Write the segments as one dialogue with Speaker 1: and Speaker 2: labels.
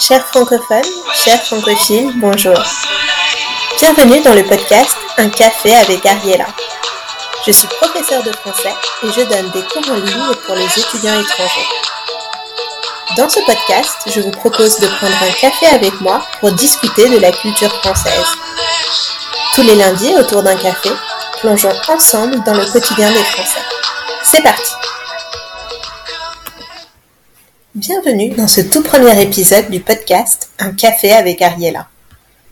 Speaker 1: Chers francophones, chers francophiles, bonjour. Bienvenue dans le podcast Un café avec Ariella. Je suis professeure de français et je donne des cours en ligne pour les étudiants étrangers. Dans ce podcast, je vous propose de prendre un café avec moi pour discuter de la culture française. Tous les lundis, autour d'un café, plongeons ensemble dans le quotidien des Français. C'est parti Bienvenue dans ce tout premier épisode du podcast Un café avec Ariella.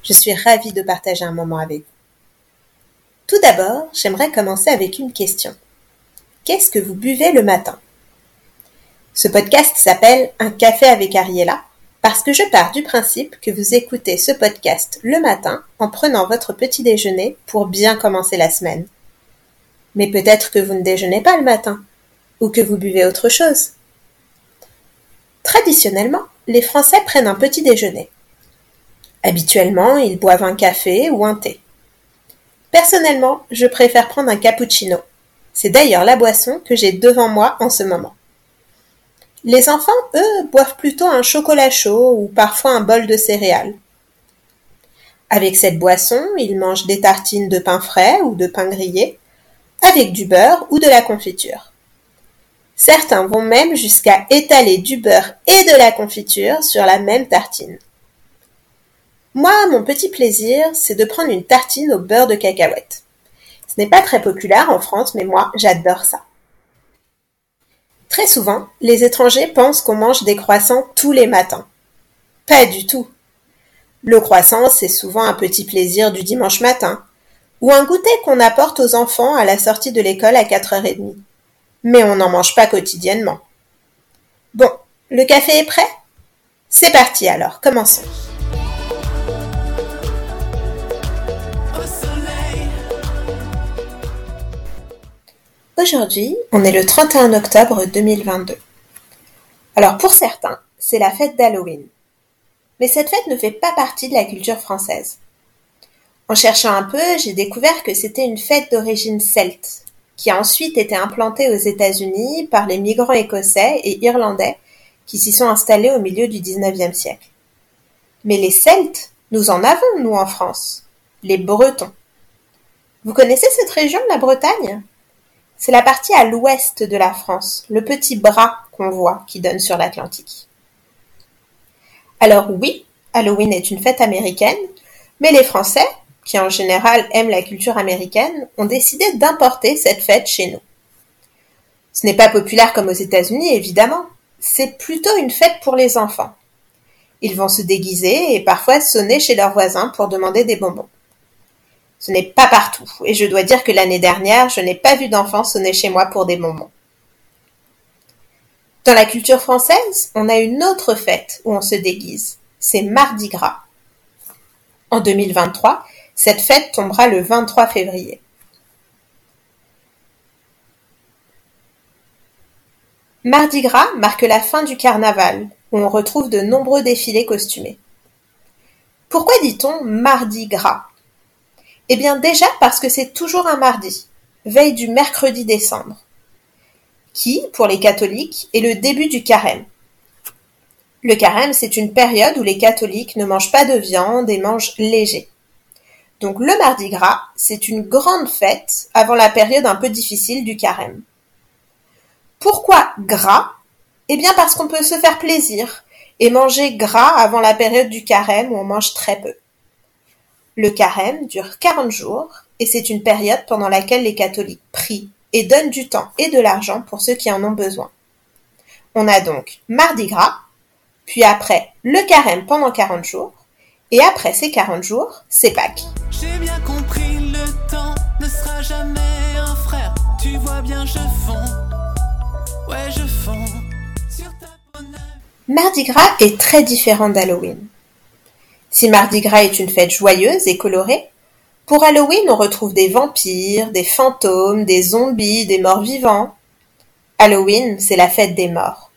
Speaker 1: Je suis ravie de partager un moment avec vous. Tout d'abord, j'aimerais commencer avec une question. Qu'est-ce que vous buvez le matin? Ce podcast s'appelle Un café avec Ariella parce que je pars du principe que vous écoutez ce podcast le matin en prenant votre petit déjeuner pour bien commencer la semaine. Mais peut-être que vous ne déjeunez pas le matin ou que vous buvez autre chose. Traditionnellement, les Français prennent un petit déjeuner. Habituellement, ils boivent un café ou un thé. Personnellement, je préfère prendre un cappuccino. C'est d'ailleurs la boisson que j'ai devant moi en ce moment. Les enfants, eux, boivent plutôt un chocolat chaud ou parfois un bol de céréales. Avec cette boisson, ils mangent des tartines de pain frais ou de pain grillé, avec du beurre ou de la confiture. Certains vont même jusqu'à étaler du beurre et de la confiture sur la même tartine. Moi, mon petit plaisir, c'est de prendre une tartine au beurre de cacahuète. Ce n'est pas très populaire en France, mais moi, j'adore ça. Très souvent, les étrangers pensent qu'on mange des croissants tous les matins. Pas du tout. Le croissant, c'est souvent un petit plaisir du dimanche matin, ou un goûter qu'on apporte aux enfants à la sortie de l'école à 4h30 mais on n'en mange pas quotidiennement. Bon, le café est prêt? C'est parti alors, commençons. Aujourd'hui, on est le 31 octobre 2022. Alors pour certains, c'est la fête d'Halloween. Mais cette fête ne fait pas partie de la culture française. En cherchant un peu, j'ai découvert que c'était une fête d'origine celte, qui a ensuite été implanté aux États-Unis par les migrants écossais et irlandais qui s'y sont installés au milieu du XIXe siècle. Mais les Celtes, nous en avons, nous, en France. Les Bretons. Vous connaissez cette région la Bretagne? C'est la partie à l'ouest de la France, le petit bras qu'on voit qui donne sur l'Atlantique. Alors oui, Halloween est une fête américaine, mais les Français, qui en général aiment la culture américaine, ont décidé d'importer cette fête chez nous. Ce n'est pas populaire comme aux États-Unis, évidemment. C'est plutôt une fête pour les enfants. Ils vont se déguiser et parfois sonner chez leurs voisins pour demander des bonbons. Ce n'est pas partout, et je dois dire que l'année dernière, je n'ai pas vu d'enfants sonner chez moi pour des bonbons. Dans la culture française, on a une autre fête où on se déguise. C'est Mardi Gras. En 2023, cette fête tombera le vingt-trois février. Mardi Gras marque la fin du carnaval, où on retrouve de nombreux défilés costumés. Pourquoi dit-on Mardi Gras? Eh bien déjà parce que c'est toujours un mardi, veille du mercredi décembre, qui, pour les catholiques, est le début du carême. Le carême, c'est une période où les catholiques ne mangent pas de viande et mangent léger. Donc le Mardi Gras, c'est une grande fête avant la période un peu difficile du carême. Pourquoi gras? Eh bien parce qu'on peut se faire plaisir et manger gras avant la période du carême où on mange très peu. Le carême dure 40 jours et c'est une période pendant laquelle les catholiques prient et donnent du temps et de l'argent pour ceux qui en ont besoin. On a donc Mardi Gras, puis après le carême pendant 40 jours, et après ces 40 jours, c'est Pâques. J'ai bien compris, le temps ne sera jamais un frère. Tu vois bien, je fonds. Ouais, je fonds sur ta Mardi Gras est très différent d'Halloween. Si Mardi Gras est une fête joyeuse et colorée, pour Halloween on retrouve des vampires, des fantômes, des zombies, des morts vivants. Halloween, c'est la fête des morts.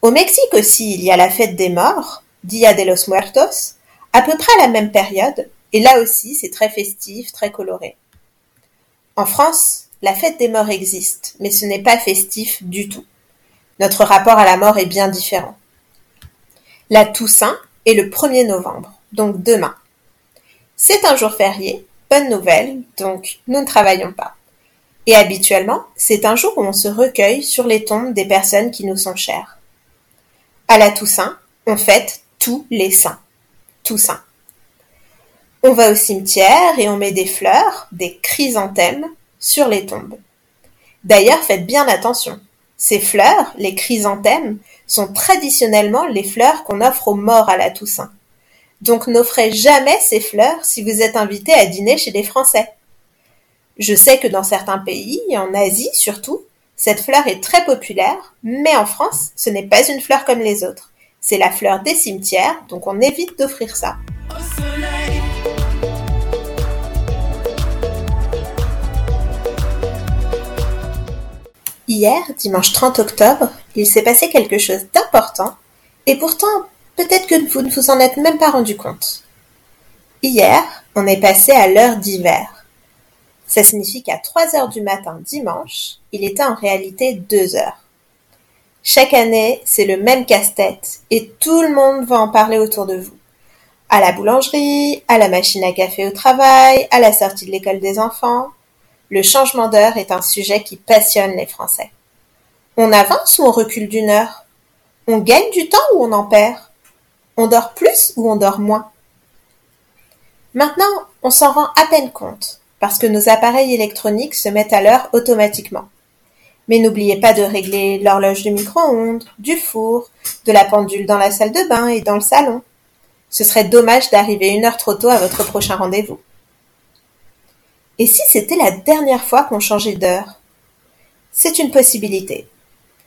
Speaker 1: Au Mexique aussi, il y a la fête des morts, Dia de los Muertos, à peu près à la même période, et là aussi c'est très festif, très coloré. En France, la fête des morts existe, mais ce n'est pas festif du tout. Notre rapport à la mort est bien différent. La Toussaint est le 1er novembre, donc demain. C'est un jour férié, bonne nouvelle, donc nous ne travaillons pas. Et habituellement, c'est un jour où on se recueille sur les tombes des personnes qui nous sont chères. À la Toussaint, on fête tous les saints. Toussaint. On va au cimetière et on met des fleurs, des chrysanthèmes, sur les tombes. D'ailleurs, faites bien attention. Ces fleurs, les chrysanthèmes, sont traditionnellement les fleurs qu'on offre aux morts à la Toussaint. Donc n'offrez jamais ces fleurs si vous êtes invité à dîner chez les Français. Je sais que dans certains pays, en Asie surtout, cette fleur est très populaire, mais en France, ce n'est pas une fleur comme les autres. C'est la fleur des cimetières, donc on évite d'offrir ça. Hier, dimanche 30 octobre, il s'est passé quelque chose d'important, et pourtant, peut-être que vous ne vous en êtes même pas rendu compte. Hier, on est passé à l'heure d'hiver. Ça signifie qu'à 3 heures du matin dimanche, il était en réalité 2 heures. Chaque année, c'est le même casse-tête, et tout le monde va en parler autour de vous. À la boulangerie, à la machine à café au travail, à la sortie de l'école des enfants, le changement d'heure est un sujet qui passionne les Français. On avance ou on recule d'une heure? On gagne du temps ou on en perd? On dort plus ou on dort moins? Maintenant, on s'en rend à peine compte, parce que nos appareils électroniques se mettent à l'heure automatiquement. Mais n'oubliez pas de régler l'horloge du micro-ondes, du four, de la pendule dans la salle de bain et dans le salon. Ce serait dommage d'arriver une heure trop tôt à votre prochain rendez-vous. Et si c'était la dernière fois qu'on changeait d'heure? C'est une possibilité.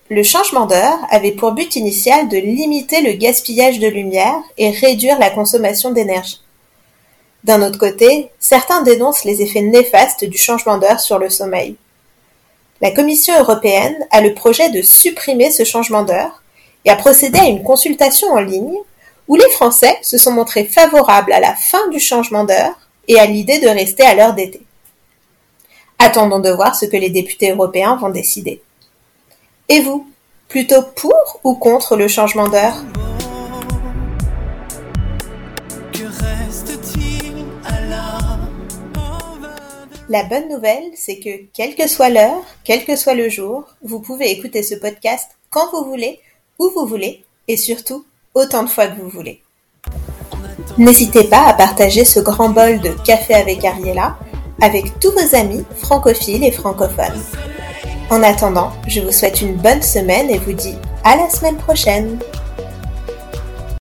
Speaker 1: Le changement d'heure avait pour but initial de limiter le gaspillage de lumière et réduire la consommation d'énergie. D'un autre côté, certains dénoncent les effets néfastes du changement d'heure sur le sommeil. La Commission européenne a le projet de supprimer ce changement d'heure et a procédé à une consultation en ligne où les Français se sont montrés favorables à la fin du changement d'heure et à l'idée de rester à l'heure d'été. Attendons de voir ce que les députés européens vont décider. Et vous, plutôt pour ou contre le changement d'heure? La bonne nouvelle, c'est que quelle que soit l'heure, quel que soit le jour, vous pouvez écouter ce podcast quand vous voulez, où vous voulez, et surtout autant de fois que vous voulez. N'hésitez pas à partager ce grand bol de café avec Ariella avec tous vos amis francophiles et francophones. En attendant, je vous souhaite une bonne semaine et vous dis à la semaine prochaine.